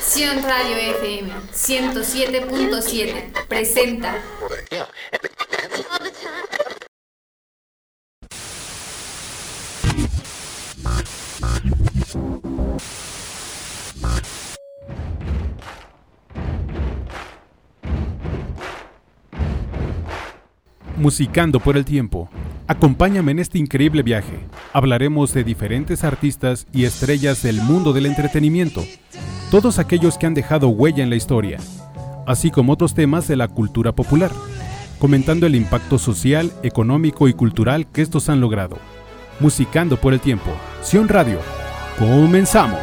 Sion Radio FM 107.7 presenta Musicando por el tiempo. Acompáñame en este increíble viaje. Hablaremos de diferentes artistas y estrellas del mundo del entretenimiento, todos aquellos que han dejado huella en la historia, así como otros temas de la cultura popular, comentando el impacto social, económico y cultural que estos han logrado. Musicando por el tiempo. Sion Radio. Comenzamos.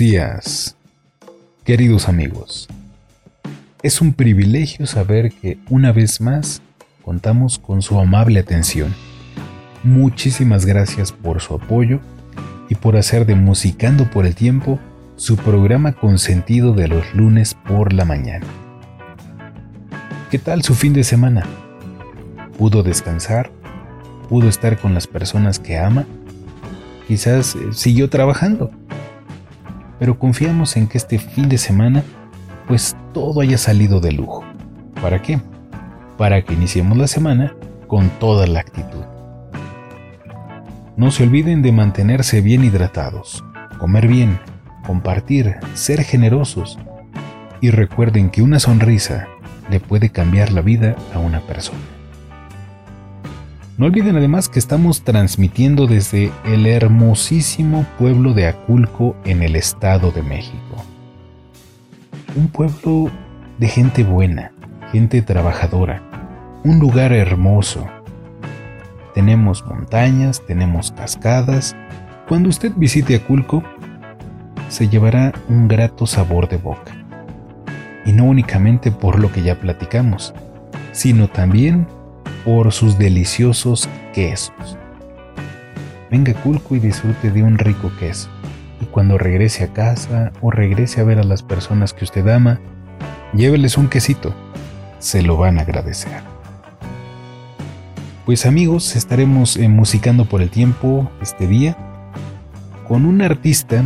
Días, queridos amigos. Es un privilegio saber que una vez más contamos con su amable atención. Muchísimas gracias por su apoyo y por hacer de Musicando por el Tiempo su programa consentido de los lunes por la mañana. ¿Qué tal su fin de semana? ¿Pudo descansar? ¿Pudo estar con las personas que ama? Quizás eh, siguió trabajando pero confiamos en que este fin de semana pues todo haya salido de lujo. ¿Para qué? Para que iniciemos la semana con toda la actitud. No se olviden de mantenerse bien hidratados, comer bien, compartir, ser generosos y recuerden que una sonrisa le puede cambiar la vida a una persona. No olviden además que estamos transmitiendo desde el hermosísimo pueblo de Aculco en el Estado de México. Un pueblo de gente buena, gente trabajadora, un lugar hermoso. Tenemos montañas, tenemos cascadas. Cuando usted visite Aculco, se llevará un grato sabor de boca. Y no únicamente por lo que ya platicamos, sino también por sus deliciosos quesos. Venga Culco y disfrute de un rico queso. Y cuando regrese a casa o regrese a ver a las personas que usted ama, lléveles un quesito. Se lo van a agradecer. Pues amigos, estaremos eh, musicando por el tiempo este día con un artista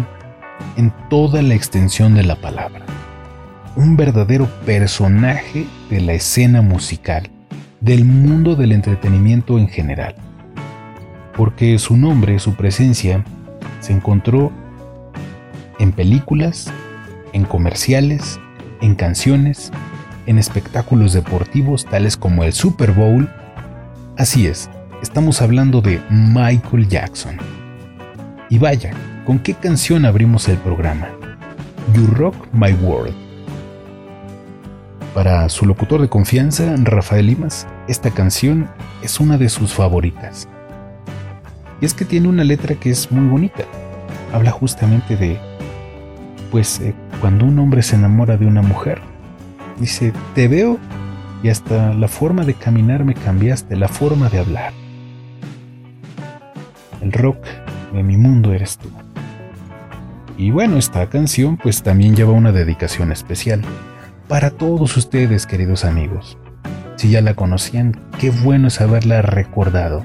en toda la extensión de la palabra. Un verdadero personaje de la escena musical del mundo del entretenimiento en general, porque su nombre, su presencia, se encontró en películas, en comerciales, en canciones, en espectáculos deportivos tales como el Super Bowl. Así es, estamos hablando de Michael Jackson. Y vaya, ¿con qué canción abrimos el programa? You Rock My World. Para su locutor de confianza, Rafael Limas, esta canción es una de sus favoritas. Y es que tiene una letra que es muy bonita. Habla justamente de, pues, eh, cuando un hombre se enamora de una mujer. Dice, te veo y hasta la forma de caminar me cambiaste, la forma de hablar. El rock de mi mundo eres tú. Y bueno, esta canción pues también lleva una dedicación especial para todos ustedes, queridos amigos. Si ya la conocían, qué bueno es haberla recordado.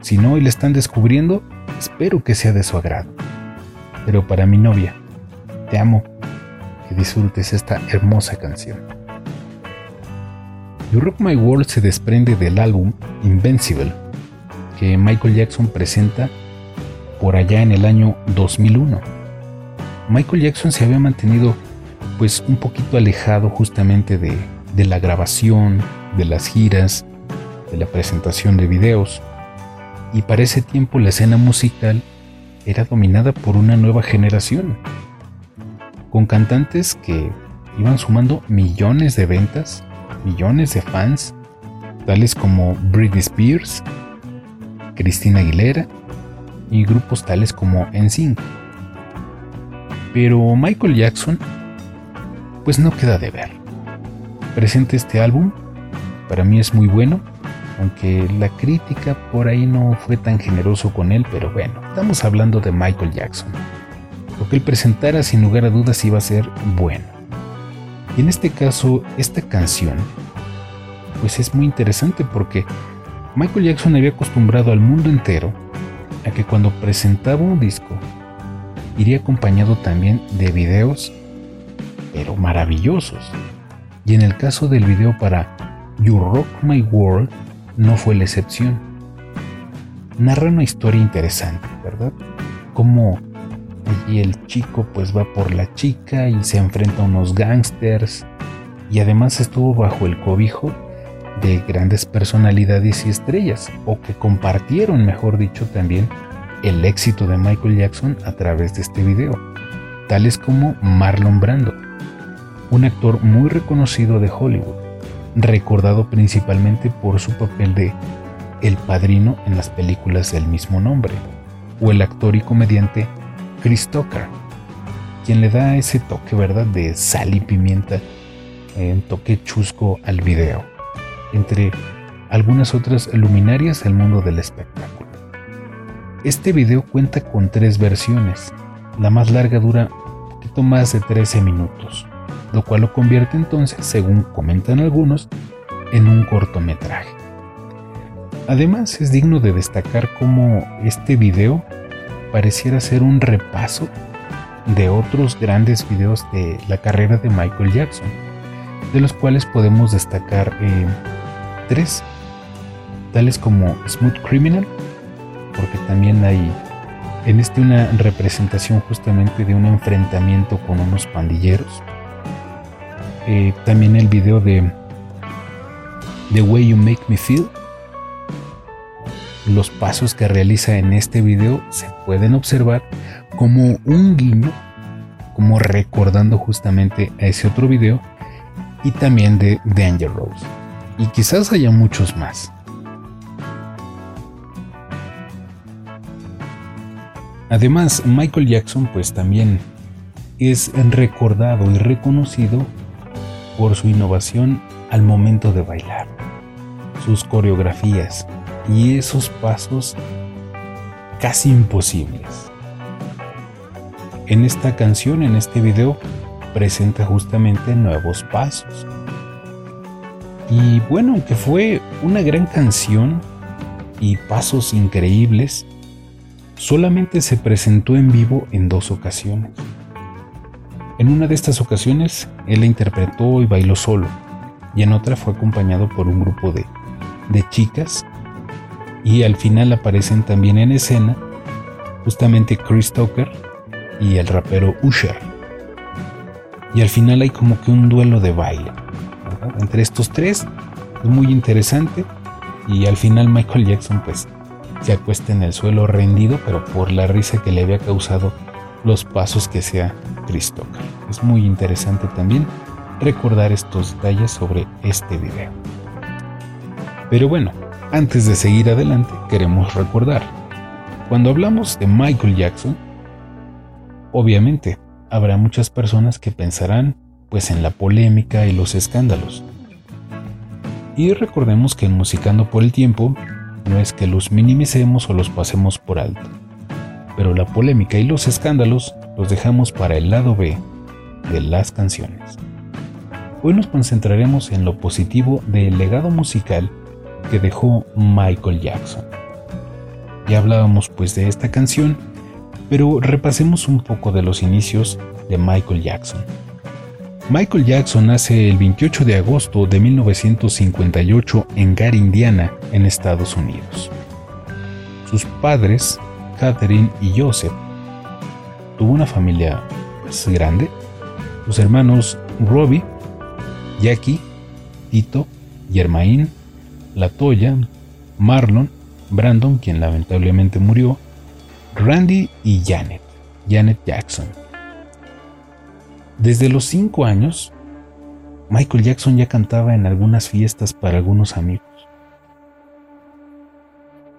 Si no y la están descubriendo, espero que sea de su agrado. Pero para mi novia, te amo, que disfrutes esta hermosa canción. You Rock My World se desprende del álbum Invincible, que Michael Jackson presenta por allá en el año 2001. Michael Jackson se había mantenido pues un poquito alejado justamente de, de la grabación, de las giras, de la presentación de videos. Y para ese tiempo la escena musical era dominada por una nueva generación, con cantantes que iban sumando millones de ventas, millones de fans, tales como Britney Spears, Christina Aguilera y grupos tales como NSYNC. Pero Michael Jackson pues no queda de ver. Presente este álbum, para mí es muy bueno, aunque la crítica por ahí no fue tan generoso con él, pero bueno, estamos hablando de Michael Jackson. Lo que él presentara sin lugar a dudas iba a ser bueno. Y en este caso, esta canción, pues es muy interesante porque Michael Jackson había acostumbrado al mundo entero a que cuando presentaba un disco, iría acompañado también de videos pero maravillosos. Y en el caso del video para You Rock My World no fue la excepción. Narra una historia interesante, ¿verdad? Como allí el chico pues va por la chica y se enfrenta a unos gangsters y además estuvo bajo el cobijo de grandes personalidades y estrellas, o que compartieron, mejor dicho, también el éxito de Michael Jackson a través de este video, tales como Marlon Brando, un actor muy reconocido de Hollywood, recordado principalmente por su papel de El Padrino en las películas del mismo nombre, o el actor y comediante Chris Tucker, quien le da ese toque, ¿verdad? De sal y pimienta, un toque chusco al video, entre algunas otras luminarias del mundo del espectáculo. Este video cuenta con tres versiones. La más larga dura un poquito más de 13 minutos, lo cual lo convierte entonces, según comentan algunos, en un cortometraje. Además es digno de destacar cómo este video pareciera ser un repaso de otros grandes videos de la carrera de Michael Jackson, de los cuales podemos destacar eh, tres, tales como Smooth Criminal, porque también hay en este una representación justamente de un enfrentamiento con unos pandilleros. Eh, también el video de The Way You Make Me Feel. Los pasos que realiza en este video se pueden observar como un guiño, como recordando justamente a ese otro video y también de Danger Rose. Y quizás haya muchos más. Además, Michael Jackson pues también es recordado y reconocido por su innovación al momento de bailar, sus coreografías y esos pasos casi imposibles. En esta canción, en este video, presenta justamente nuevos pasos. Y bueno, aunque fue una gran canción y pasos increíbles, solamente se presentó en vivo en dos ocasiones. En una de estas ocasiones, él la interpretó y bailó solo, y en otra fue acompañado por un grupo de, de chicas, y al final aparecen también en escena justamente Chris Tucker y el rapero Usher. Y al final hay como que un duelo de baile entre estos tres, es muy interesante, y al final Michael Jackson pues se acuesta en el suelo rendido, pero por la risa que le había causado los pasos que sea Chris Es muy interesante también recordar estos detalles sobre este video. Pero bueno, antes de seguir adelante, queremos recordar, cuando hablamos de Michael Jackson, obviamente habrá muchas personas que pensarán pues en la polémica y los escándalos. Y recordemos que en Musicando por el Tiempo no es que los minimicemos o los pasemos por alto, pero la polémica y los escándalos los dejamos para el lado B de las canciones. Hoy nos concentraremos en lo positivo del legado musical que dejó Michael Jackson. Ya hablábamos pues de esta canción, pero repasemos un poco de los inicios de Michael Jackson. Michael Jackson nace el 28 de agosto de 1958 en Gary, Indiana, en Estados Unidos. Sus padres, Catherine y Joseph, tuvo una familia pues, grande. Sus hermanos Robbie, Jackie, Tito, Germain, Latoya, Marlon, Brandon, quien lamentablemente murió, Randy y Janet, Janet Jackson. Desde los 5 años, Michael Jackson ya cantaba en algunas fiestas para algunos amigos.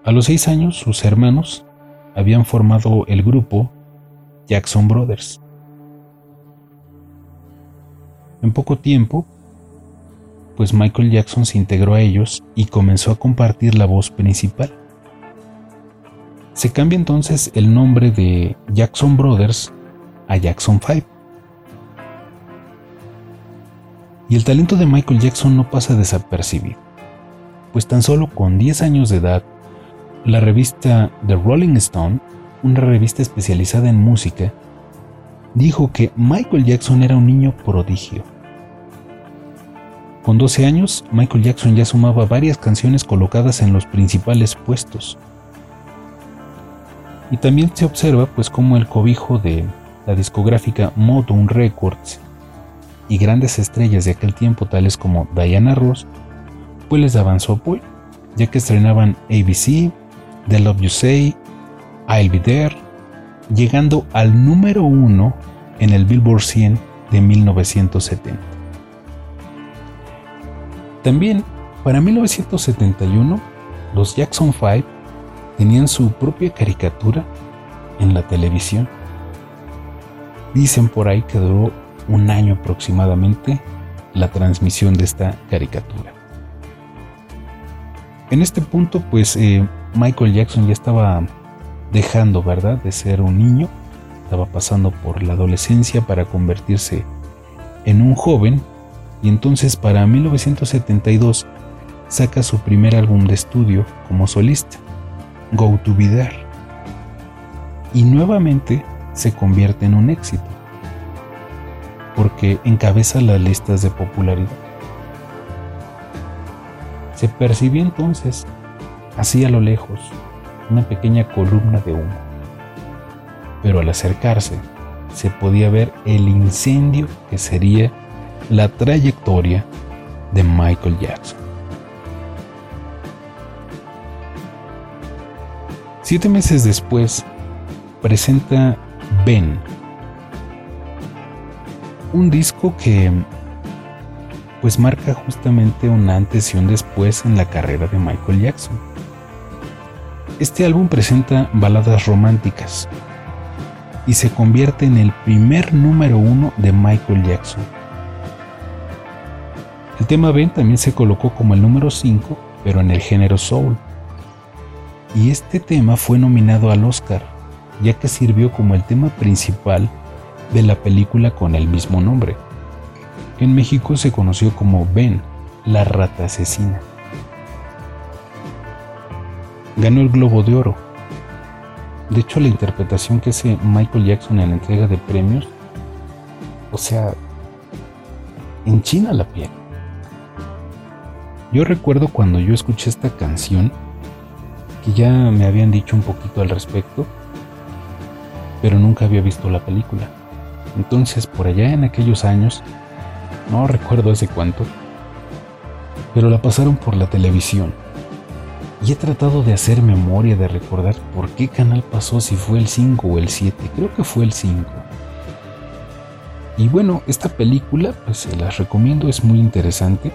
A los 6 años, sus hermanos habían formado el grupo Jackson Brothers. En poco tiempo, pues Michael Jackson se integró a ellos y comenzó a compartir la voz principal. Se cambia entonces el nombre de Jackson Brothers a Jackson 5. Y el talento de Michael Jackson no pasa desapercibido, pues tan solo con 10 años de edad, la revista The Rolling Stone, una revista especializada en música, dijo que Michael Jackson era un niño prodigio. Con 12 años, Michael Jackson ya sumaba varias canciones colocadas en los principales puestos. Y también se observa pues como el cobijo de la discográfica Motown Records y grandes estrellas de aquel tiempo tales como Diana Ross, pues les daban su apoyo, ya que estrenaban ABC, The Love You Say, I'll Be There, llegando al número uno en el Billboard 100 de 1970. También, para 1971, los Jackson 5 tenían su propia caricatura en la televisión Dicen por ahí que duró un año aproximadamente la transmisión de esta caricatura. En este punto, pues eh, Michael Jackson ya estaba dejando, ¿verdad?, de ser un niño, estaba pasando por la adolescencia para convertirse en un joven y entonces para 1972 saca su primer álbum de estudio como solista, Go to There, y nuevamente se convierte en un éxito, porque encabeza las listas de popularidad. Se percibió entonces, así a lo lejos, una pequeña columna de humo, pero al acercarse se podía ver el incendio que sería la trayectoria de Michael Jackson. Siete meses después, presenta Ben, un disco que pues marca justamente un antes y un después en la carrera de Michael Jackson. Este álbum presenta baladas románticas y se convierte en el primer número uno de Michael Jackson. El tema Ben también se colocó como el número 5, pero en el género soul. Y este tema fue nominado al Oscar ya que sirvió como el tema principal de la película con el mismo nombre. En México se conoció como Ben, la rata asesina. Ganó el Globo de Oro. De hecho, la interpretación que hace Michael Jackson en la entrega de premios, o sea, enchina la piel. Yo recuerdo cuando yo escuché esta canción, que ya me habían dicho un poquito al respecto, pero nunca había visto la película. Entonces, por allá en aquellos años, no recuerdo hace cuánto, pero la pasaron por la televisión. Y he tratado de hacer memoria, de recordar por qué canal pasó, si fue el 5 o el 7. Creo que fue el 5. Y bueno, esta película, pues se las recomiendo, es muy interesante.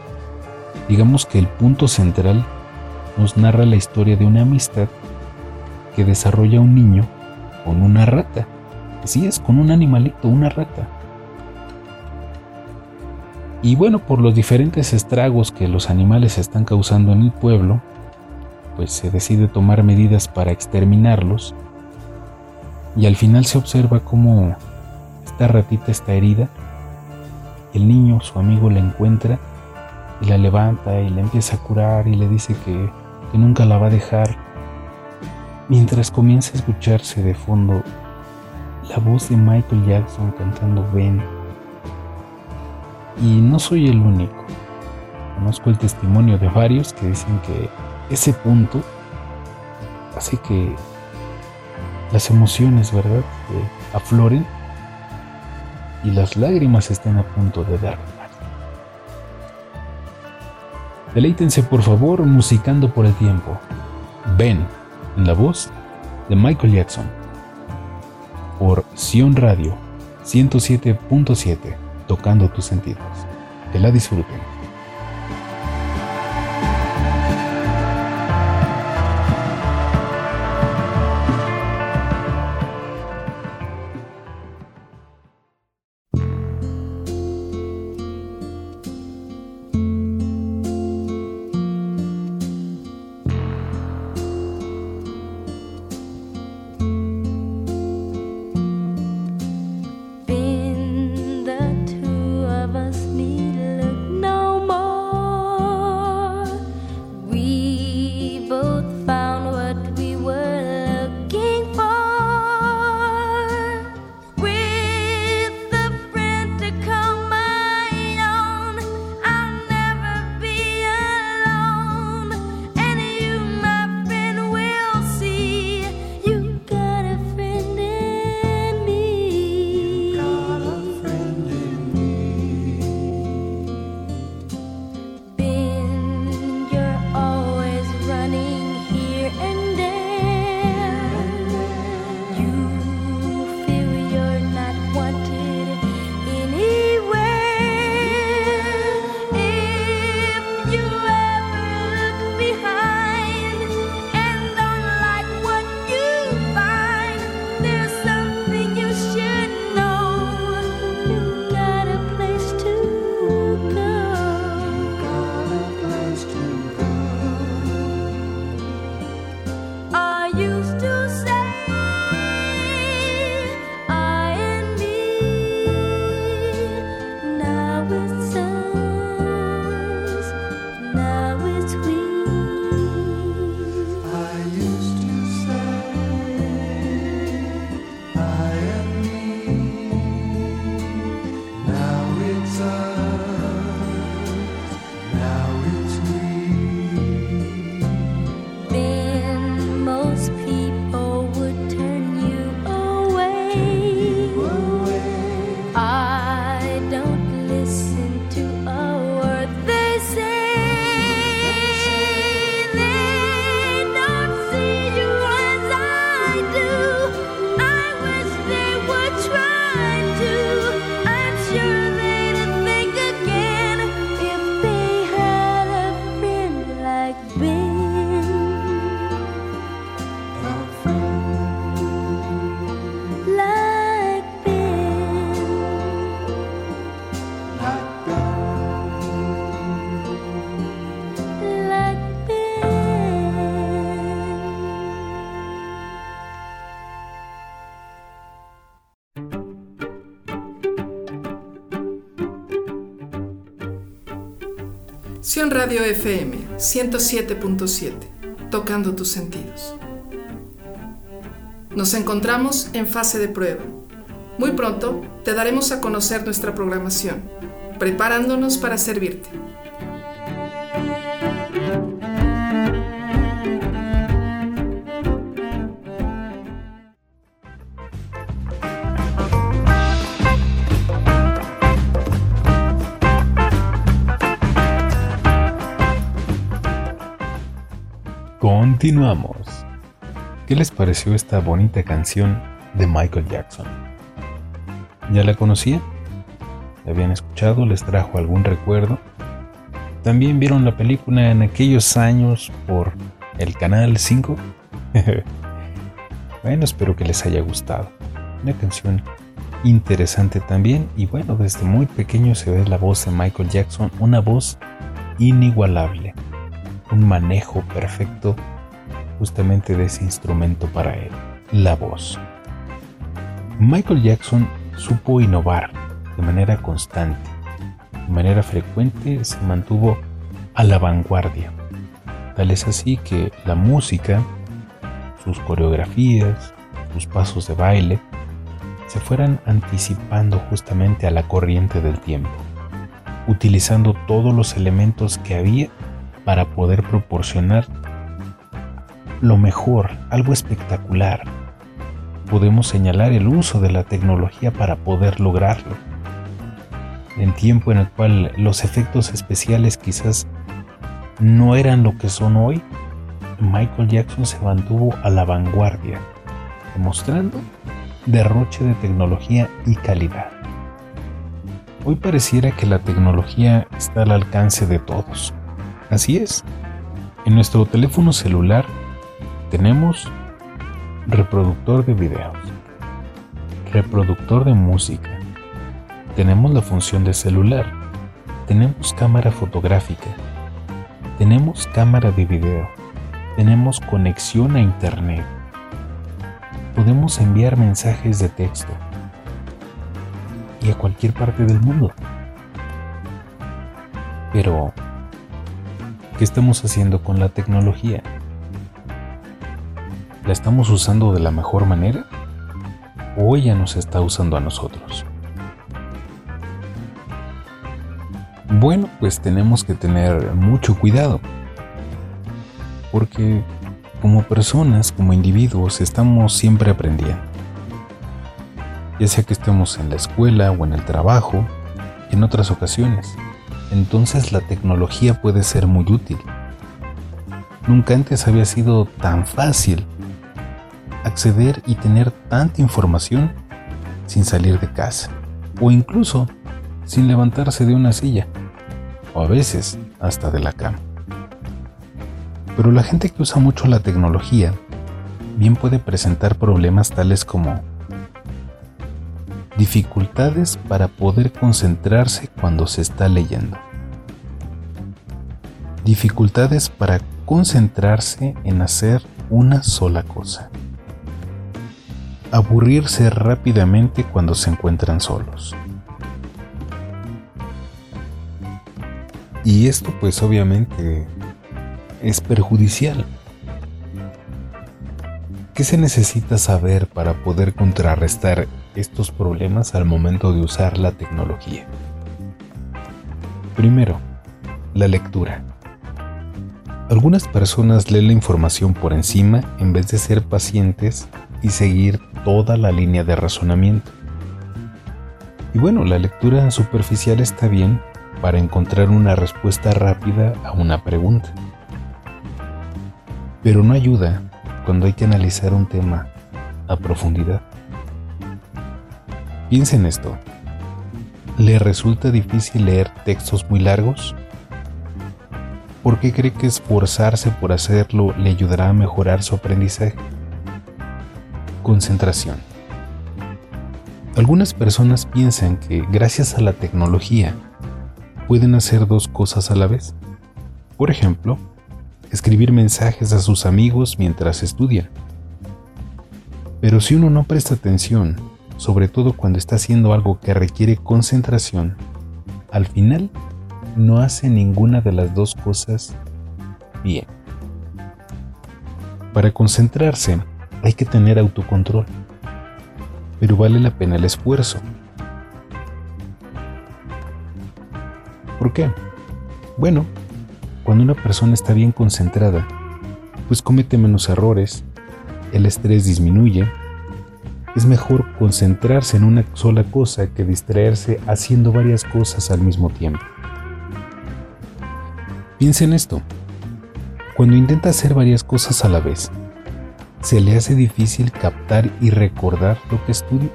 Digamos que el punto central nos narra la historia de una amistad que desarrolla un niño con una rata. Así es, con un animalito, una rata. Y bueno, por los diferentes estragos que los animales están causando en el pueblo, pues se decide tomar medidas para exterminarlos. Y al final se observa cómo esta ratita está herida. El niño, su amigo, la encuentra y la levanta y la empieza a curar y le dice que, que nunca la va a dejar mientras comienza a escucharse de fondo la voz de Michael Jackson cantando Ben. Y no soy el único. Conozco el testimonio de varios que dicen que ese punto hace que las emociones, ¿verdad?, afloren y las lágrimas estén a punto de derramar. Deleítense por favor musicando por el tiempo. Ben en la voz de Michael Jackson por Sion Radio 107.7 tocando tus sentidos. Que la disfruten. Radio FM 107.7, tocando tus sentidos. Nos encontramos en fase de prueba. Muy pronto te daremos a conocer nuestra programación, preparándonos para servirte. Continuamos. ¿Qué les pareció esta bonita canción de Michael Jackson? ¿Ya la conocían? ¿La habían escuchado? ¿Les trajo algún recuerdo? ¿También vieron la película en aquellos años por el Canal 5? bueno, espero que les haya gustado. Una canción interesante también y bueno, desde muy pequeño se ve la voz de Michael Jackson, una voz inigualable un manejo perfecto justamente de ese instrumento para él, la voz. Michael Jackson supo innovar de manera constante, de manera frecuente se mantuvo a la vanguardia. Tal es así que la música, sus coreografías, sus pasos de baile, se fueran anticipando justamente a la corriente del tiempo, utilizando todos los elementos que había para poder proporcionar lo mejor, algo espectacular. Podemos señalar el uso de la tecnología para poder lograrlo. En tiempo en el cual los efectos especiales quizás no eran lo que son hoy, Michael Jackson se mantuvo a la vanguardia, demostrando derroche de tecnología y calidad. Hoy pareciera que la tecnología está al alcance de todos. Así es. En nuestro teléfono celular tenemos reproductor de videos, reproductor de música, tenemos la función de celular, tenemos cámara fotográfica, tenemos cámara de video, tenemos conexión a internet, podemos enviar mensajes de texto y a cualquier parte del mundo. Pero ¿Qué estamos haciendo con la tecnología? ¿La estamos usando de la mejor manera? ¿O ella nos está usando a nosotros? Bueno, pues tenemos que tener mucho cuidado. Porque como personas, como individuos, estamos siempre aprendiendo. Ya sea que estemos en la escuela o en el trabajo, en otras ocasiones entonces la tecnología puede ser muy útil. Nunca antes había sido tan fácil acceder y tener tanta información sin salir de casa o incluso sin levantarse de una silla o a veces hasta de la cama. Pero la gente que usa mucho la tecnología bien puede presentar problemas tales como Dificultades para poder concentrarse cuando se está leyendo. Dificultades para concentrarse en hacer una sola cosa. Aburrirse rápidamente cuando se encuentran solos. Y esto pues obviamente es perjudicial. ¿Qué se necesita saber para poder contrarrestar estos problemas al momento de usar la tecnología. Primero, la lectura. Algunas personas leen la información por encima en vez de ser pacientes y seguir toda la línea de razonamiento. Y bueno, la lectura superficial está bien para encontrar una respuesta rápida a una pregunta. Pero no ayuda cuando hay que analizar un tema a profundidad. Piensa en esto. ¿Le resulta difícil leer textos muy largos? ¿Por qué cree que esforzarse por hacerlo le ayudará a mejorar su aprendizaje? Concentración. Algunas personas piensan que gracias a la tecnología pueden hacer dos cosas a la vez. Por ejemplo, escribir mensajes a sus amigos mientras estudian. Pero si uno no presta atención sobre todo cuando está haciendo algo que requiere concentración, al final no hace ninguna de las dos cosas bien. Para concentrarse hay que tener autocontrol, pero vale la pena el esfuerzo. ¿Por qué? Bueno, cuando una persona está bien concentrada, pues comete menos errores, el estrés disminuye, es mejor concentrarse en una sola cosa que distraerse haciendo varias cosas al mismo tiempo. Piensa en esto. Cuando intenta hacer varias cosas a la vez, ¿se le hace difícil captar y recordar lo que estudia?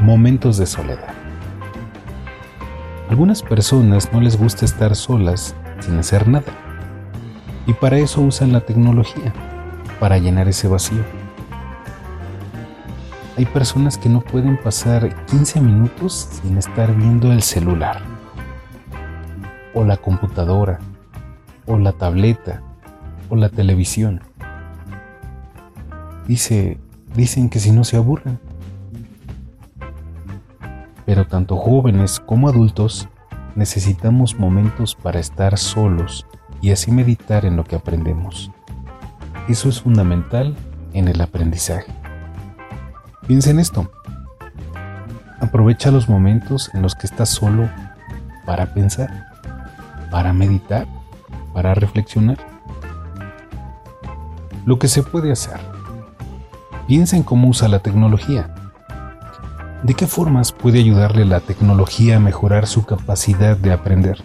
Momentos de soledad. Algunas personas no les gusta estar solas sin hacer nada. Y para eso usan la tecnología, para llenar ese vacío. Hay personas que no pueden pasar 15 minutos sin estar viendo el celular, o la computadora, o la tableta, o la televisión. Dice, dicen que si no se aburren. Pero tanto jóvenes como adultos necesitamos momentos para estar solos y así meditar en lo que aprendemos. Eso es fundamental en el aprendizaje. Piensa en esto. Aprovecha los momentos en los que estás solo para pensar, para meditar, para reflexionar. Lo que se puede hacer. Piensa en cómo usa la tecnología. ¿De qué formas puede ayudarle la tecnología a mejorar su capacidad de aprender?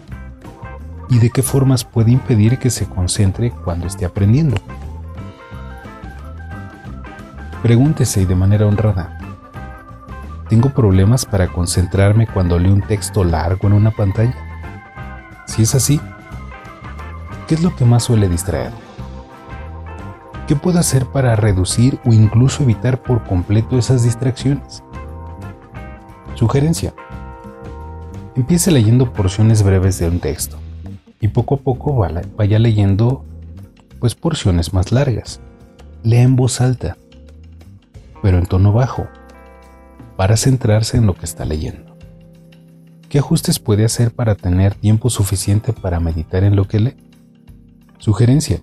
¿Y de qué formas puede impedir que se concentre cuando esté aprendiendo? Pregúntese de manera honrada. ¿Tengo problemas para concentrarme cuando leo un texto largo en una pantalla? Si es así, ¿qué es lo que más suele distraer? ¿Qué puedo hacer para reducir o incluso evitar por completo esas distracciones? Sugerencia. Empiece leyendo porciones breves de un texto y poco a poco vaya leyendo pues porciones más largas. Lea en voz alta pero en tono bajo, para centrarse en lo que está leyendo. ¿Qué ajustes puede hacer para tener tiempo suficiente para meditar en lo que lee? Sugerencia.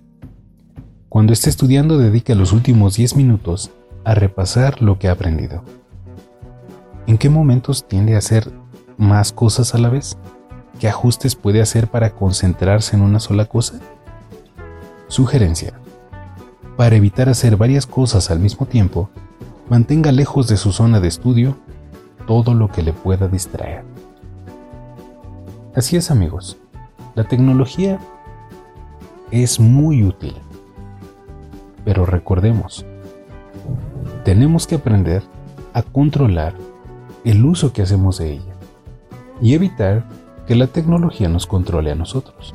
Cuando esté estudiando dedique los últimos 10 minutos a repasar lo que ha aprendido. ¿En qué momentos tiende a hacer más cosas a la vez? ¿Qué ajustes puede hacer para concentrarse en una sola cosa? Sugerencia. Para evitar hacer varias cosas al mismo tiempo, mantenga lejos de su zona de estudio todo lo que le pueda distraer. Así es amigos, la tecnología es muy útil, pero recordemos, tenemos que aprender a controlar el uso que hacemos de ella y evitar que la tecnología nos controle a nosotros.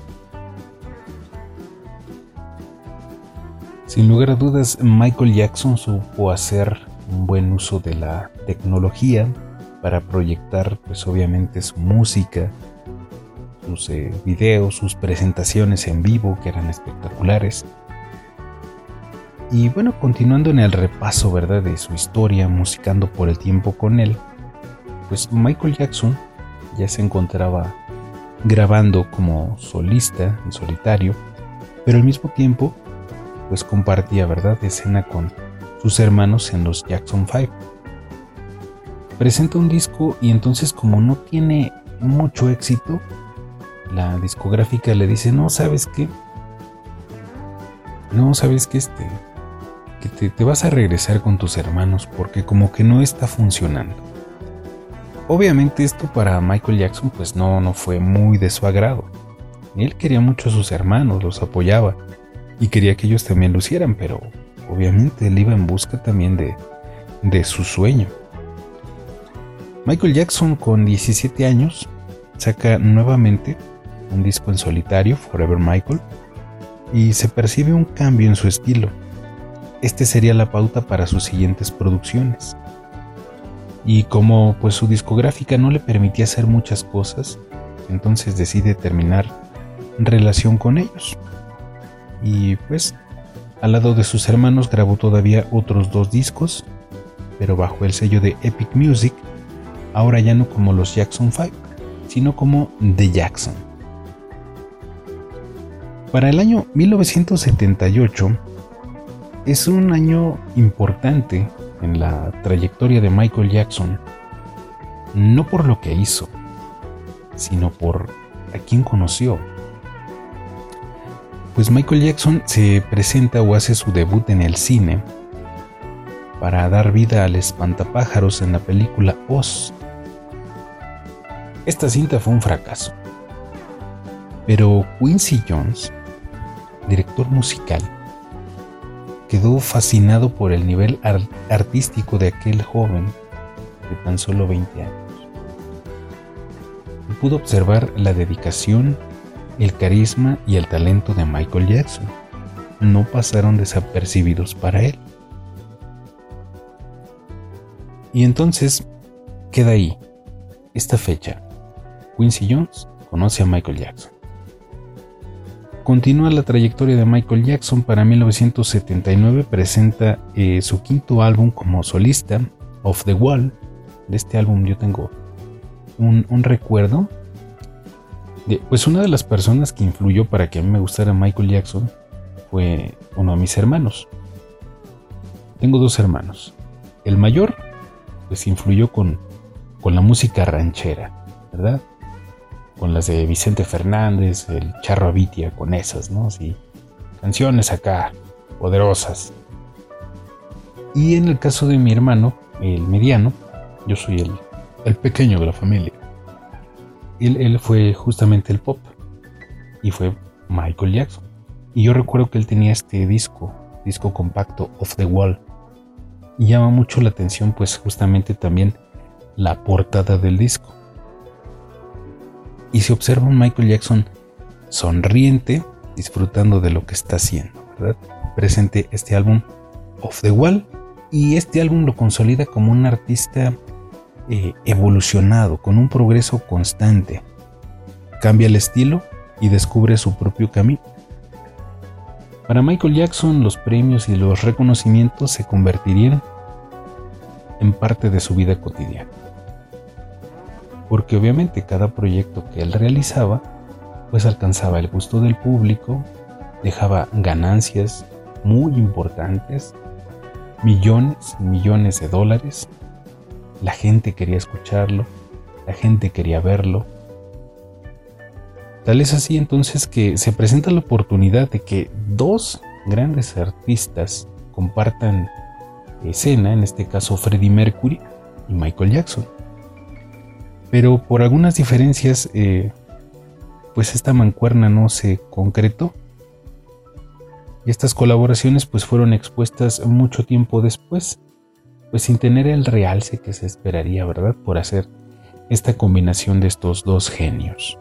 Sin lugar a dudas, Michael Jackson supo hacer un buen uso de la tecnología para proyectar pues obviamente su música, sus eh, videos, sus presentaciones en vivo que eran espectaculares. Y bueno, continuando en el repaso, ¿verdad? De su historia, musicando por el tiempo con él, pues Michael Jackson ya se encontraba grabando como solista, en solitario, pero al mismo tiempo, pues compartía, ¿verdad? Escena con sus hermanos en los Jackson 5. Presenta un disco y entonces como no tiene mucho éxito, la discográfica le dice, no, ¿sabes qué? No, ¿sabes qué? Este, te vas a regresar con tus hermanos porque como que no está funcionando. Obviamente esto para Michael Jackson pues no, no fue muy de su agrado. Él quería mucho a sus hermanos, los apoyaba y quería que ellos también lo hicieran, pero obviamente él iba en busca también de, de su sueño. Michael Jackson con 17 años saca nuevamente un disco en solitario, Forever Michael, y se percibe un cambio en su estilo. Este sería la pauta para sus siguientes producciones. Y como pues su discográfica no le permitía hacer muchas cosas, entonces decide terminar relación con ellos. Y pues al lado de sus hermanos grabó todavía otros dos discos, pero bajo el sello de Epic Music, ahora ya no como los Jackson 5, sino como The Jackson. Para el año 1978 es un año importante en la trayectoria de Michael Jackson, no por lo que hizo, sino por a quien conoció. Pues Michael Jackson se presenta o hace su debut en el cine para dar vida al espantapájaros en la película Oz. Esta cinta fue un fracaso, pero Quincy Jones, director musical, quedó fascinado por el nivel artístico de aquel joven de tan solo 20 años. Y pudo observar la dedicación, el carisma y el talento de Michael Jackson. No pasaron desapercibidos para él. Y entonces queda ahí, esta fecha. Quincy Jones conoce a Michael Jackson. Continúa la trayectoria de Michael Jackson. Para 1979 presenta eh, su quinto álbum como solista, Off the Wall. De este álbum yo tengo un, recuerdo. Pues una de las personas que influyó para que a mí me gustara Michael Jackson fue uno de mis hermanos. Tengo dos hermanos. El mayor, pues influyó con, con la música ranchera, ¿verdad? Con las de Vicente Fernández, el Charro Avitia, con esas, ¿no? Sí, canciones acá, poderosas. Y en el caso de mi hermano, el mediano, yo soy el, el pequeño de la familia. Él, él fue justamente el pop y fue Michael Jackson. Y yo recuerdo que él tenía este disco, disco compacto, Off the Wall. Y llama mucho la atención pues justamente también la portada del disco y se observa un Michael Jackson sonriente, disfrutando de lo que está haciendo. Presente este álbum Off the Wall y este álbum lo consolida como un artista eh, evolucionado, con un progreso constante. Cambia el estilo y descubre su propio camino. Para Michael Jackson los premios y los reconocimientos se convertirían en parte de su vida cotidiana porque obviamente cada proyecto que él realizaba pues alcanzaba el gusto del público, dejaba ganancias muy importantes, millones y millones de dólares, la gente quería escucharlo, la gente quería verlo. Tal es así entonces que se presenta la oportunidad de que dos grandes artistas compartan escena, en este caso Freddie Mercury y Michael Jackson pero por algunas diferencias, eh, pues esta mancuerna no se concretó. Y estas colaboraciones pues fueron expuestas mucho tiempo después, pues sin tener el realce que se esperaría, ¿verdad? Por hacer esta combinación de estos dos genios.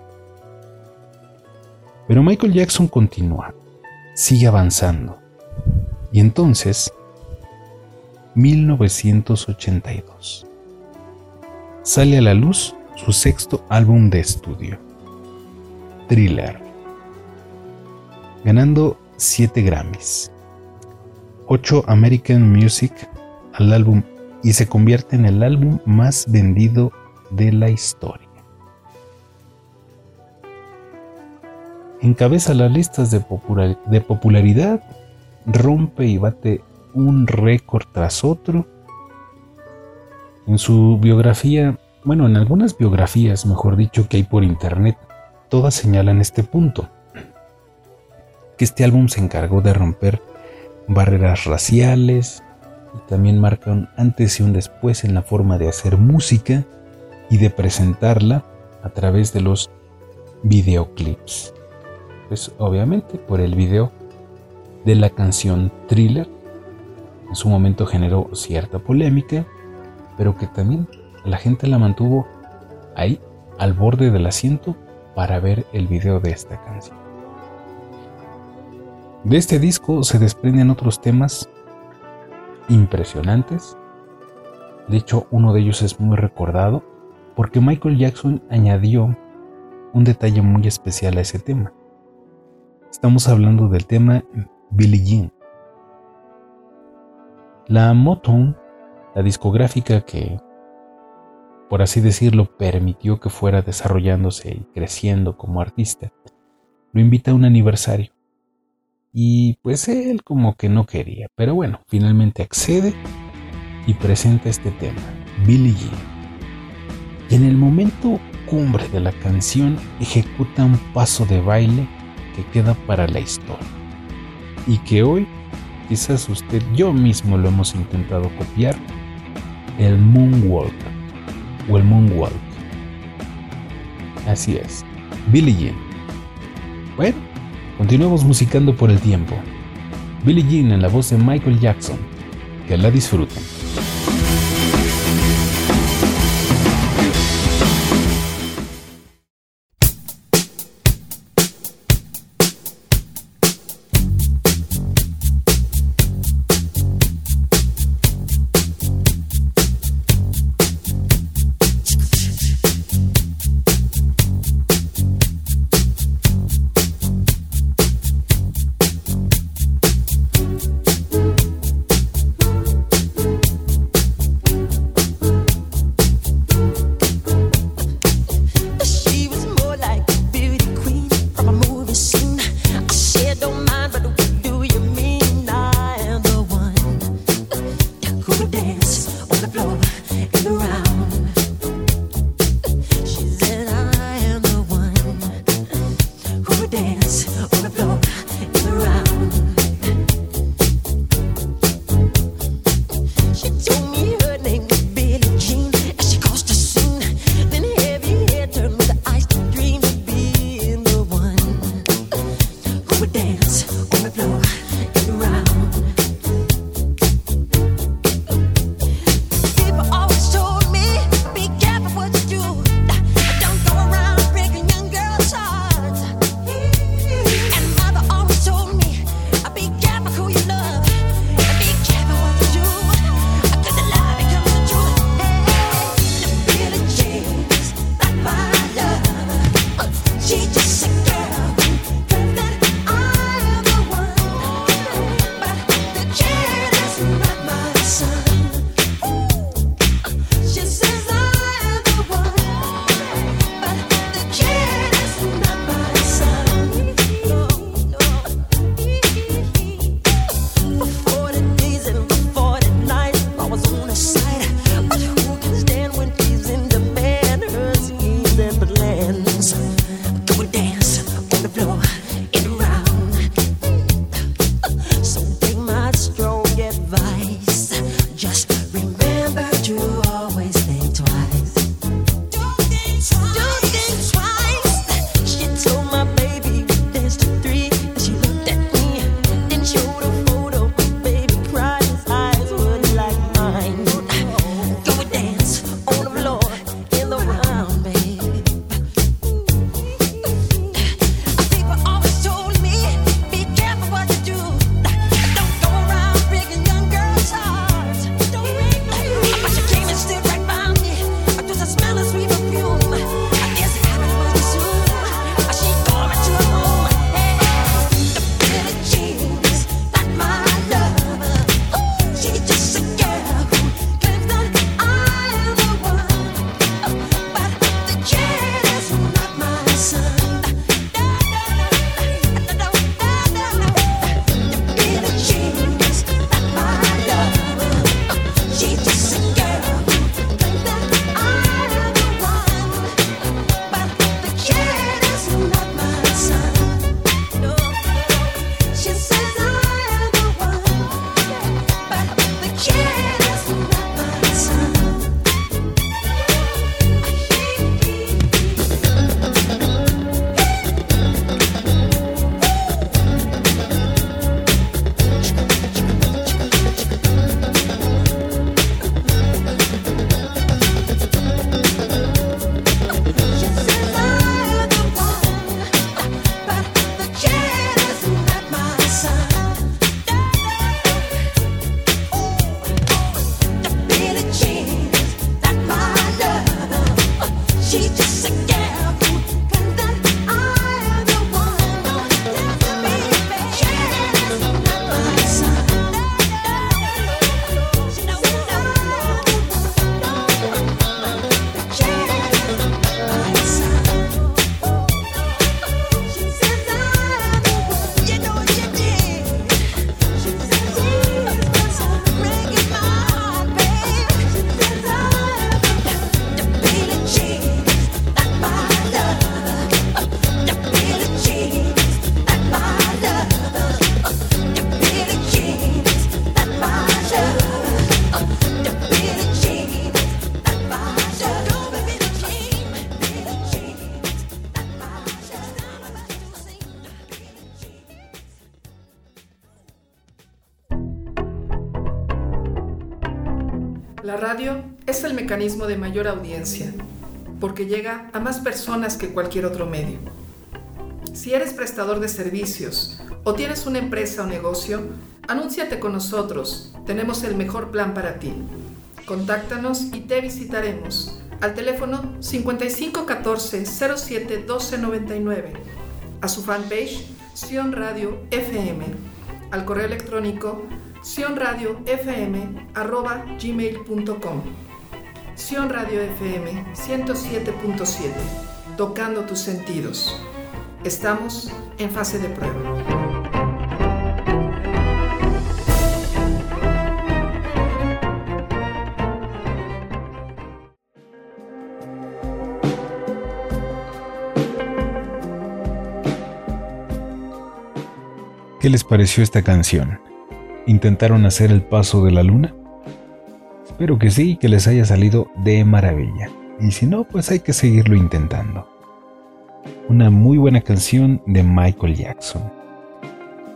Pero Michael Jackson continúa, sigue avanzando. Y entonces, 1982 sale a la luz su sexto álbum de estudio, Thriller, ganando 7 Grammys, 8 American Music al álbum y se convierte en el álbum más vendido de la historia. Encabeza las listas de, de popularidad, rompe y bate un récord tras otro en su biografía, bueno, en algunas biografías, mejor dicho, que hay por internet, todas señalan este punto, que este álbum se encargó de romper barreras raciales y también marca un antes y un después en la forma de hacer música y de presentarla a través de los videoclips. Pues obviamente por el video de la canción Thriller, en su momento generó cierta polémica pero que también la gente la mantuvo ahí al borde del asiento para ver el video de esta canción. De este disco se desprenden otros temas impresionantes. De hecho, uno de ellos es muy recordado porque Michael Jackson añadió un detalle muy especial a ese tema. Estamos hablando del tema Billie Jean. La Motown la discográfica que por así decirlo, permitió que fuera desarrollándose y creciendo como artista, lo invita a un aniversario. Y pues él como que no quería, pero bueno, finalmente accede y presenta este tema, Billie Jean. Y en el momento cumbre de la canción ejecuta un paso de baile que queda para la historia. Y que hoy, quizás usted, yo mismo lo hemos intentado copiar, el Moonwalk o el Moonwalk. Así es, Billie Jean. Bueno, continuemos musicando por el tiempo. Billie Jean en la voz de Michael Jackson. Que la disfruten. Mecanismo de mayor audiencia, porque llega a más personas que cualquier otro medio. Si eres prestador de servicios o tienes una empresa o negocio, anúnciate con nosotros. Tenemos el mejor plan para ti. Contáctanos y te visitaremos al teléfono 5514 07 1299, a su fanpage Sion Radio FM, al correo electrónico sionradiofm.gmail.com Sion Radio FM 107.7, tocando tus sentidos. Estamos en fase de prueba. ¿Qué les pareció esta canción? ¿Intentaron hacer el paso de la luna? Espero que sí, que les haya salido de maravilla. Y si no, pues hay que seguirlo intentando. Una muy buena canción de Michael Jackson.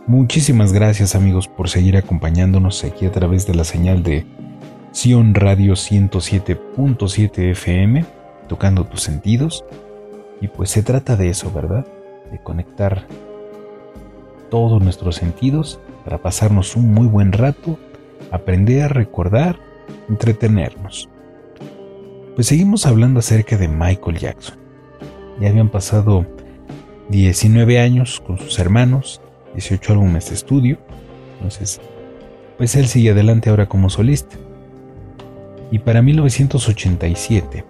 Muchísimas gracias amigos por seguir acompañándonos aquí a través de la señal de Sion Radio 107.7 FM, tocando tus sentidos. Y pues se trata de eso, ¿verdad? De conectar todos nuestros sentidos para pasarnos un muy buen rato, aprender, recordar, entretenernos. Pues seguimos hablando acerca de Michael Jackson. Ya habían pasado 19 años con sus hermanos, 18 álbumes de estudio, entonces, pues él sigue adelante ahora como solista. Y para 1987,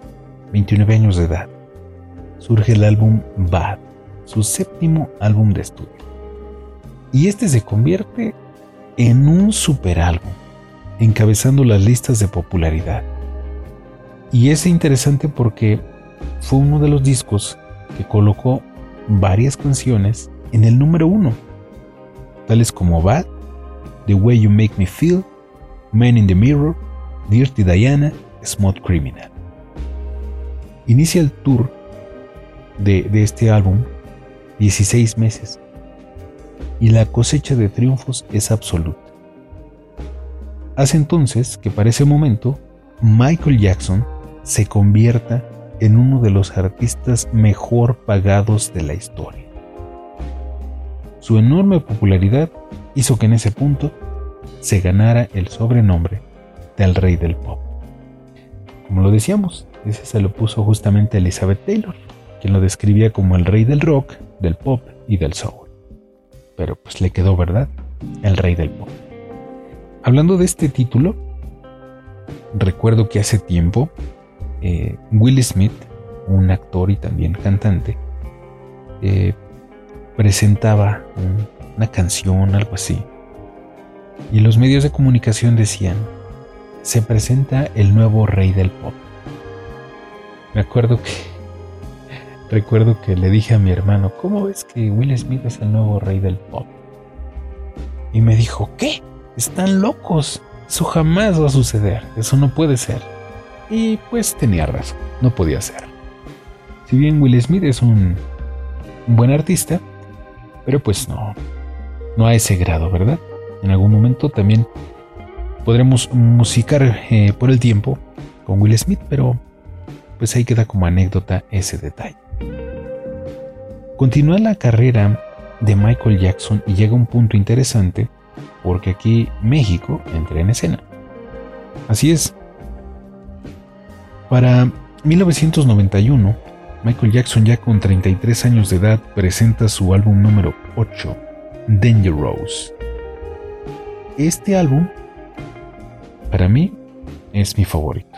29 años de edad, surge el álbum Bad, su séptimo álbum de estudio y este se convierte en un super álbum, encabezando las listas de popularidad. Y es interesante porque fue uno de los discos que colocó varias canciones en el número uno, tales como Bad, The Way You Make Me Feel, Man in the Mirror, Dirty Diana, Smooth Criminal. Inicia el tour de, de este álbum 16 meses y la cosecha de triunfos es absoluta. Hace entonces que para ese momento Michael Jackson se convierta en uno de los artistas mejor pagados de la historia. Su enorme popularidad hizo que en ese punto se ganara el sobrenombre del rey del pop. Como lo decíamos, ese se lo puso justamente Elizabeth Taylor, quien lo describía como el rey del rock, del pop y del soul pero pues le quedó, ¿verdad? El rey del pop. Hablando de este título, recuerdo que hace tiempo eh, Will Smith, un actor y también cantante, eh, presentaba una canción, algo así. Y los medios de comunicación decían, se presenta el nuevo rey del pop. Me acuerdo que Recuerdo que le dije a mi hermano, ¿cómo ves que Will Smith es el nuevo rey del pop? Y me dijo, ¿qué? Están locos. Eso jamás va a suceder. Eso no puede ser. Y pues tenía razón, no podía ser. Si bien Will Smith es un, buen artista, pero pues no, no a ese grado, ¿verdad? En algún momento también podremos musicar eh, por el tiempo con Will Smith, pero pues ahí queda como anécdota ese detalle. Continúa la carrera de Michael Jackson y llega un punto interesante porque aquí México entra en escena. Así es. Para 1991, Michael Jackson ya con 33 años de edad presenta su álbum número 8, Dangerous. Este álbum, para mí, es mi favorito.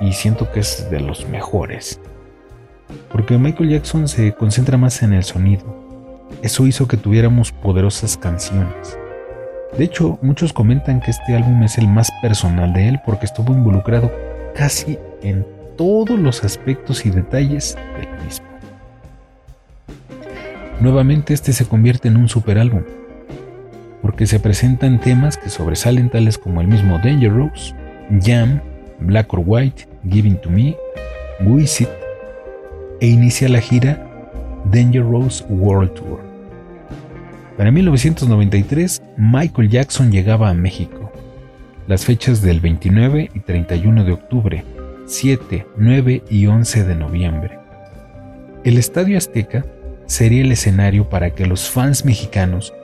Y siento que es de los mejores porque Michael Jackson se concentra más en el sonido. Eso hizo que tuviéramos poderosas canciones. De hecho, muchos comentan que este álbum es el más personal de él porque estuvo involucrado casi en todos los aspectos y detalles del mismo. Nuevamente este se convierte en un super álbum, porque se presentan temas que sobresalen tales como el mismo Dangerous, Jam, Black or White, Giving to Me, Wisit, e inicia la gira Dangerous World Tour. Para 1993, Michael Jackson llegaba a México las fechas del 29 y 31 de octubre, 7, 9 y 11 de noviembre. El Estadio Azteca sería el escenario para que los fans mexicanos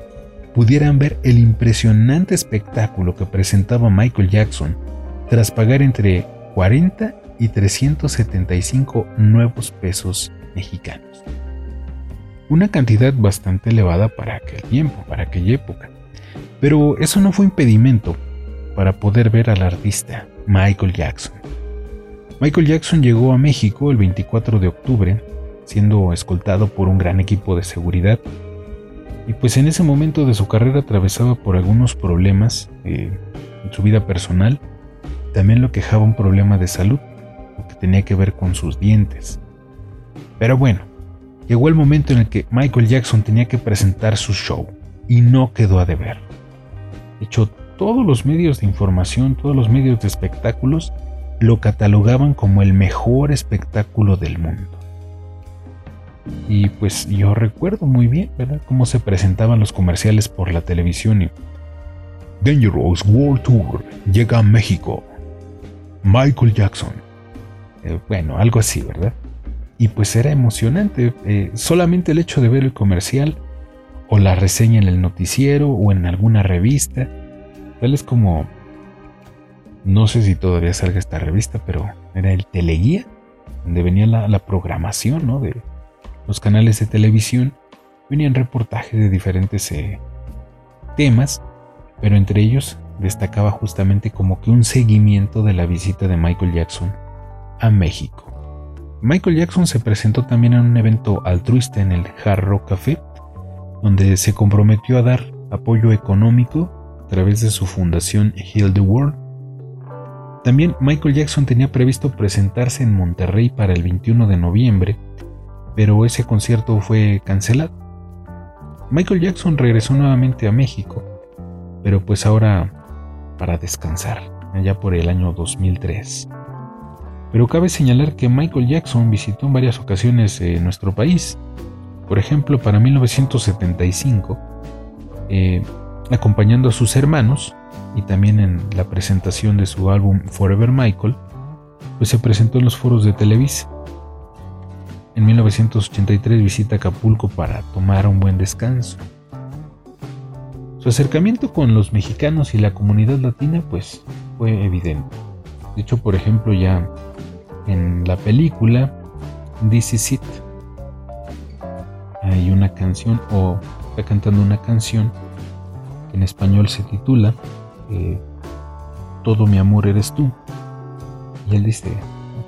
pudieran ver el impresionante espectáculo que presentaba Michael Jackson tras pagar entre 40 y 375 nuevos pesos mexicanos. Una cantidad bastante elevada para aquel tiempo, para aquella época. Pero eso no fue impedimento para poder ver al artista Michael Jackson. Michael Jackson llegó a México el 24 de octubre, siendo escoltado por un gran equipo de seguridad, y pues en ese momento de su carrera atravesaba por algunos problemas eh, en su vida personal, también lo quejaba un problema de salud, que tenía que ver con sus dientes. Pero bueno, llegó el momento en el que Michael Jackson tenía que presentar su show, y no quedó a deber. De hecho, todos los medios de información, todos los medios de espectáculos, lo catalogaban como el mejor espectáculo del mundo. Y pues yo recuerdo muy bien, ¿verdad? Cómo se presentaban los comerciales por la televisión y Dangerous World Tour llega a México. Michael Jackson. Eh, bueno, algo así, ¿verdad? Y pues era emocionante. Eh, solamente el hecho de ver el comercial o la reseña en el noticiero o en alguna revista. Tal es como no sé si todavía salga esta revista, pero era el Teleguía, donde venía la, programación ¿no? de los canales de televisión. Venían reportajes de diferentes eh, temas, pero entre ellos destacaba justamente como que un seguimiento de la visita de Michael Jackson a México. Michael Jackson se presentó también en un evento altruista en el Hard Rock Café, donde se comprometió a dar apoyo económico a través de su fundación Heal the World también Michael Jackson tenía previsto presentarse en Monterrey para el 21 de noviembre, pero ese concierto fue cancelado. Michael Jackson regresó nuevamente a México, pero pues ahora para descansar, allá por el año 2003. Pero cabe señalar que Michael Jackson visitó en varias ocasiones eh, nuestro país. Por ejemplo, para 1975, eh, acompañando a sus hermanos, y también en la presentación de su álbum Forever Michael, pues se presentó en los foros de Televisa. En 1983 visita Acapulco para tomar un buen descanso. Su acercamiento con los mexicanos y la comunidad latina pues fue evidente. De hecho, por ejemplo, ya en la película This Is It hay una canción o está cantando una canción que en español se titula todo mi amor eres tú. Y él dice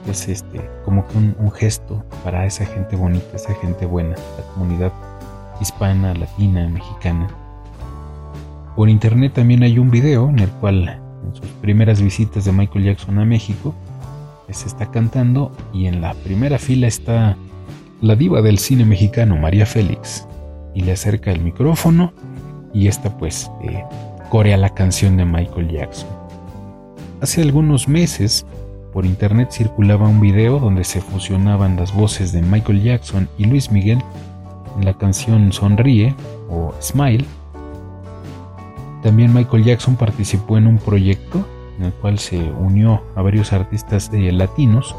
que es este, como que un, gesto para esa gente bonita, esa gente buena, la comunidad hispana, latina, mexicana. Por internet también hay un video en el cual en sus primeras visitas de Michael Jackson a México se está cantando y en la primera fila está la diva del cine mexicano María Félix y le acerca el micrófono y esta pues eh, corea la canción de Michael Jackson. Hace algunos meses, por internet circulaba un video donde se fusionaban las voces de Michael Jackson y Luis Miguel en la canción Sonríe o Smile. También Michael Jackson participó en un proyecto en el cual se unió a varios artistas latinos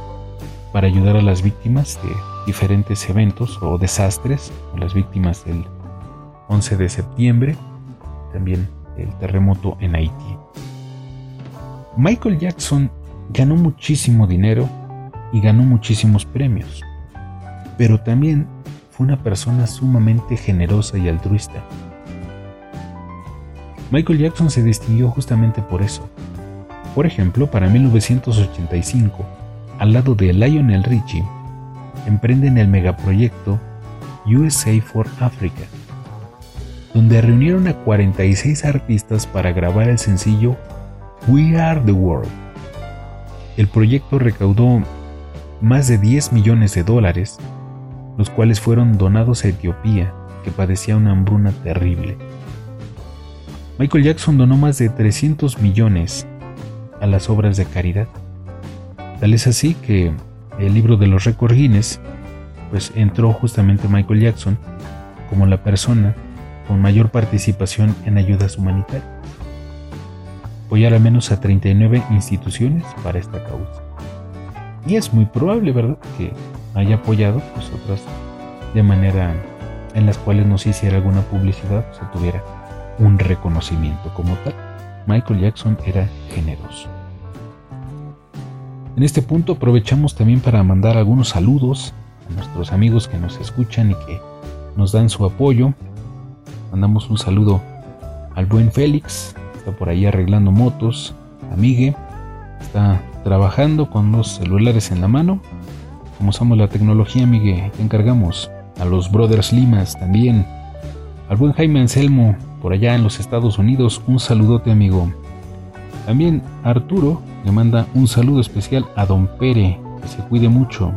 para ayudar a las víctimas de diferentes eventos o desastres, o las víctimas del 11 de septiembre, también el terremoto en Haití. Michael Jackson ganó muchísimo dinero y ganó muchísimos premios, pero también fue una persona sumamente generosa y altruista. Michael Jackson se distinguió justamente por eso. Por ejemplo, para 1985, al lado de Lionel Richie, emprenden el megaproyecto USA for Africa, donde reunieron a 46 artistas para grabar el sencillo We Are the World. El proyecto recaudó más de 10 millones de dólares, los cuales fueron donados a Etiopía, que padecía una hambruna terrible. Michael Jackson donó más de 300 millones a las obras de caridad. Tal es así que el libro de los récords Guinness, pues entró justamente Michael Jackson como la persona con mayor participación en ayudas humanitarias. apoyar al menos a 39 instituciones para esta causa. Y es muy probable, ¿verdad?, que haya apoyado pues, otras de manera en las cuales no se hiciera alguna publicidad, se tuviera un reconocimiento como tal. Michael Jackson era generoso. En este punto aprovechamos también para mandar algunos saludos a nuestros amigos que nos escuchan y que nos dan su apoyo. Mandamos un saludo al buen Félix, está por ahí arreglando motos, a está trabajando con los celulares en la mano. Como usamos la tecnología, Migue, te encargamos. A los Brothers Limas también. Al buen Jaime Anselmo, por allá en los Estados Unidos, un saludote, amigo. También Arturo le manda un saludo especial a Don Pere, que se cuide mucho.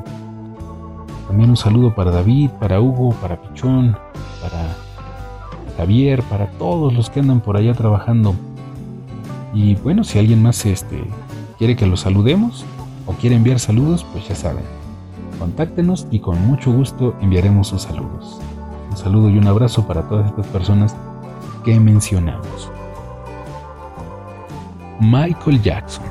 También un saludo para David, para Hugo, para Pichón, para Javier, para todos los que andan por allá trabajando. Y bueno, si alguien más este, quiere que los saludemos o quiere enviar saludos, pues ya saben. Contáctenos y con mucho gusto enviaremos sus saludos. Un saludo y un abrazo para todas estas personas que mencionamos. Michael Jackson.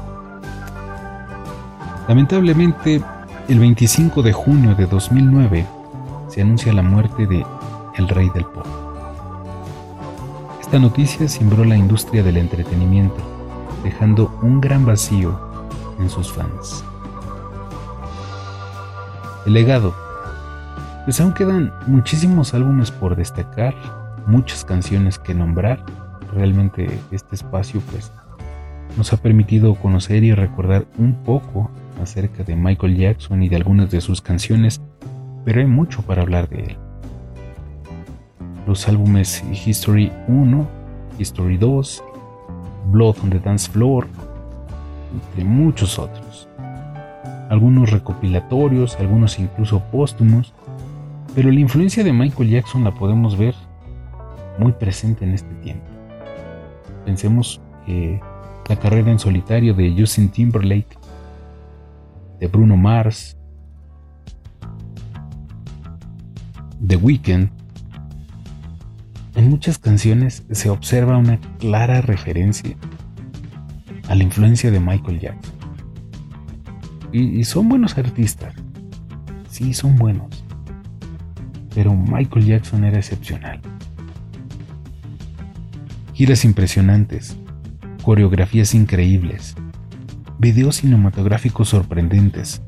Lamentablemente, el 25 de junio de 2009 se anuncia la muerte de el rey del pop. Esta noticia cimbró la industria del entretenimiento, dejando un gran vacío en sus fans. El legado. Pues aún quedan muchísimos álbumes por destacar, muchas canciones que nombrar. Realmente este espacio pues nos ha permitido conocer y recordar un poco acerca de Michael Jackson y de algunas de sus canciones, pero hay mucho para hablar de él. Los álbumes History 1, History 2, Blood on the Dance Floor, entre muchos otros. Algunos recopilatorios, algunos incluso póstumos, pero la influencia de Michael Jackson la podemos ver muy presente en este tiempo. Pensemos que la carrera en solitario de Justin Timberlake, de Bruno Mars, The Weeknd, en muchas canciones se observa una clara referencia a la influencia de Michael Jackson. Y, son buenos artistas, sí, son buenos, pero Michael Jackson era excepcional. Giras impresionantes, coreografías increíbles, videos cinematográficos sorprendentes,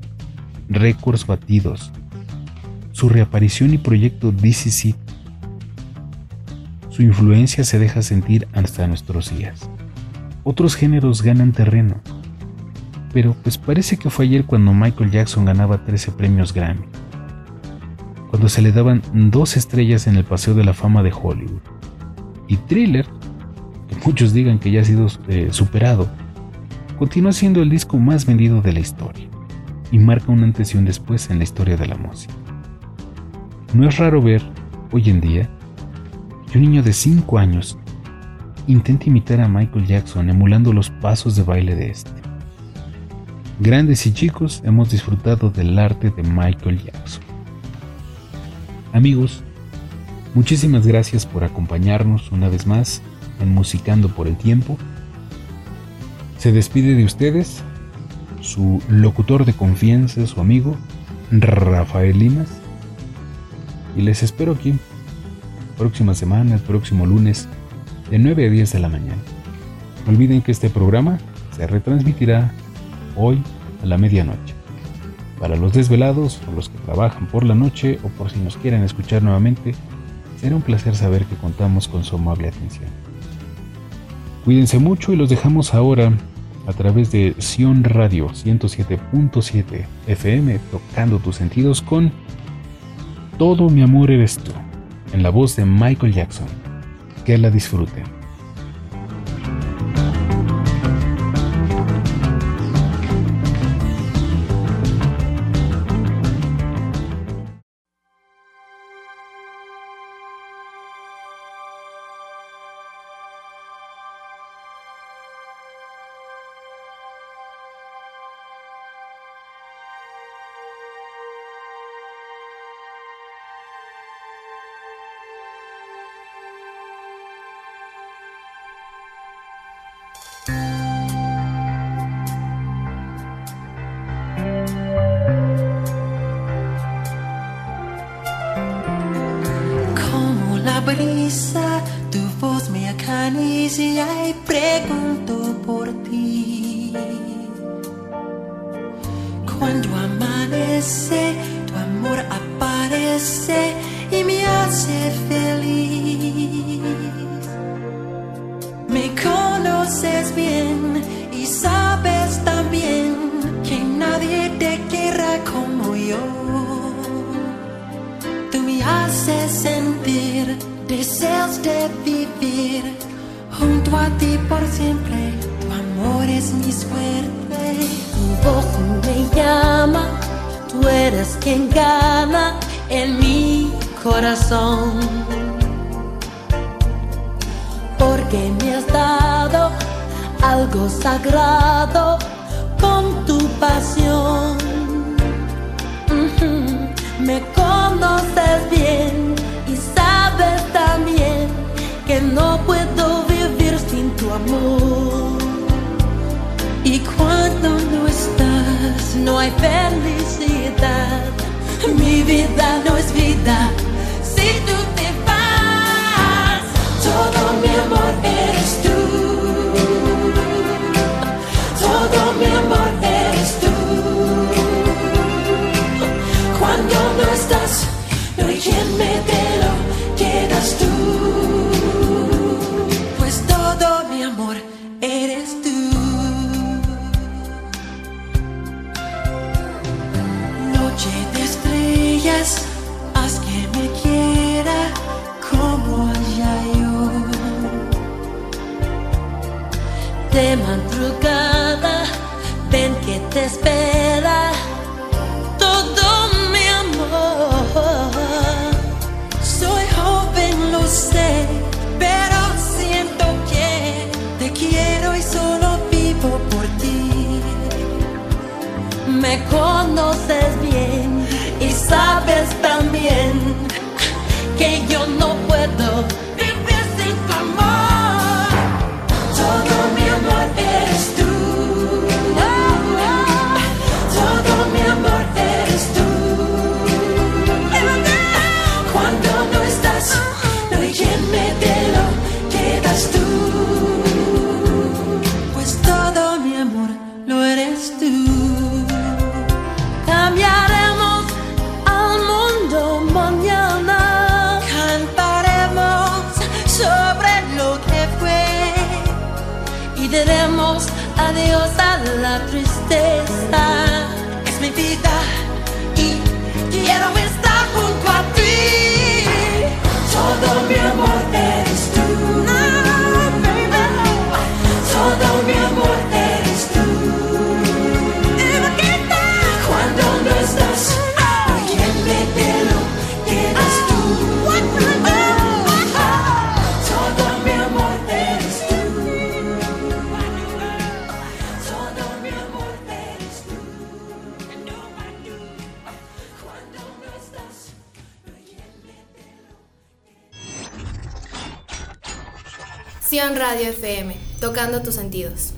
récords batidos, su reaparición y proyecto DCC. Su influencia se deja sentir hasta nuestros días. Otros géneros ganan terreno, pero pues parece que fue ayer cuando Michael Jackson ganaba 13 premios Grammy, cuando se le daban dos estrellas en el Paseo de la Fama de Hollywood, y Thriller muchos digan que ya ha sido eh, superado, continúa siendo el disco más vendido de la historia y marca un antes y un después en la historia de la música. No es raro ver, hoy en día, que un niño de 5 años intenta imitar a Michael Jackson emulando los pasos de baile de este. Grandes y chicos hemos disfrutado del arte de Michael Jackson. Amigos, muchísimas gracias por acompañarnos una vez más en Musicando por el Tiempo. Se despide de ustedes su locutor de confianza, su amigo Rafael Limas. Y les espero aquí, próxima semana, el próximo lunes, de 9 a 10 de la mañana. No olviden que este programa se retransmitirá hoy a la medianoche. Para los desvelados o los que trabajan por la noche o por si nos quieren escuchar nuevamente, será un placer saber que contamos con su amable atención. Cuídense mucho y los dejamos ahora a través de Sion Radio 107.7 FM tocando tus sentidos con Todo mi amor eres tú, en la voz de Michael Jackson. Que la disfruten. quieres, haz que me quiera como allá yo. De madrugada, ven que te espera todo mi amor. Soy joven, lo sé, pero siento que te quiero y solo vivo por ti. Me conozco Radio FM, tocando tus sentidos.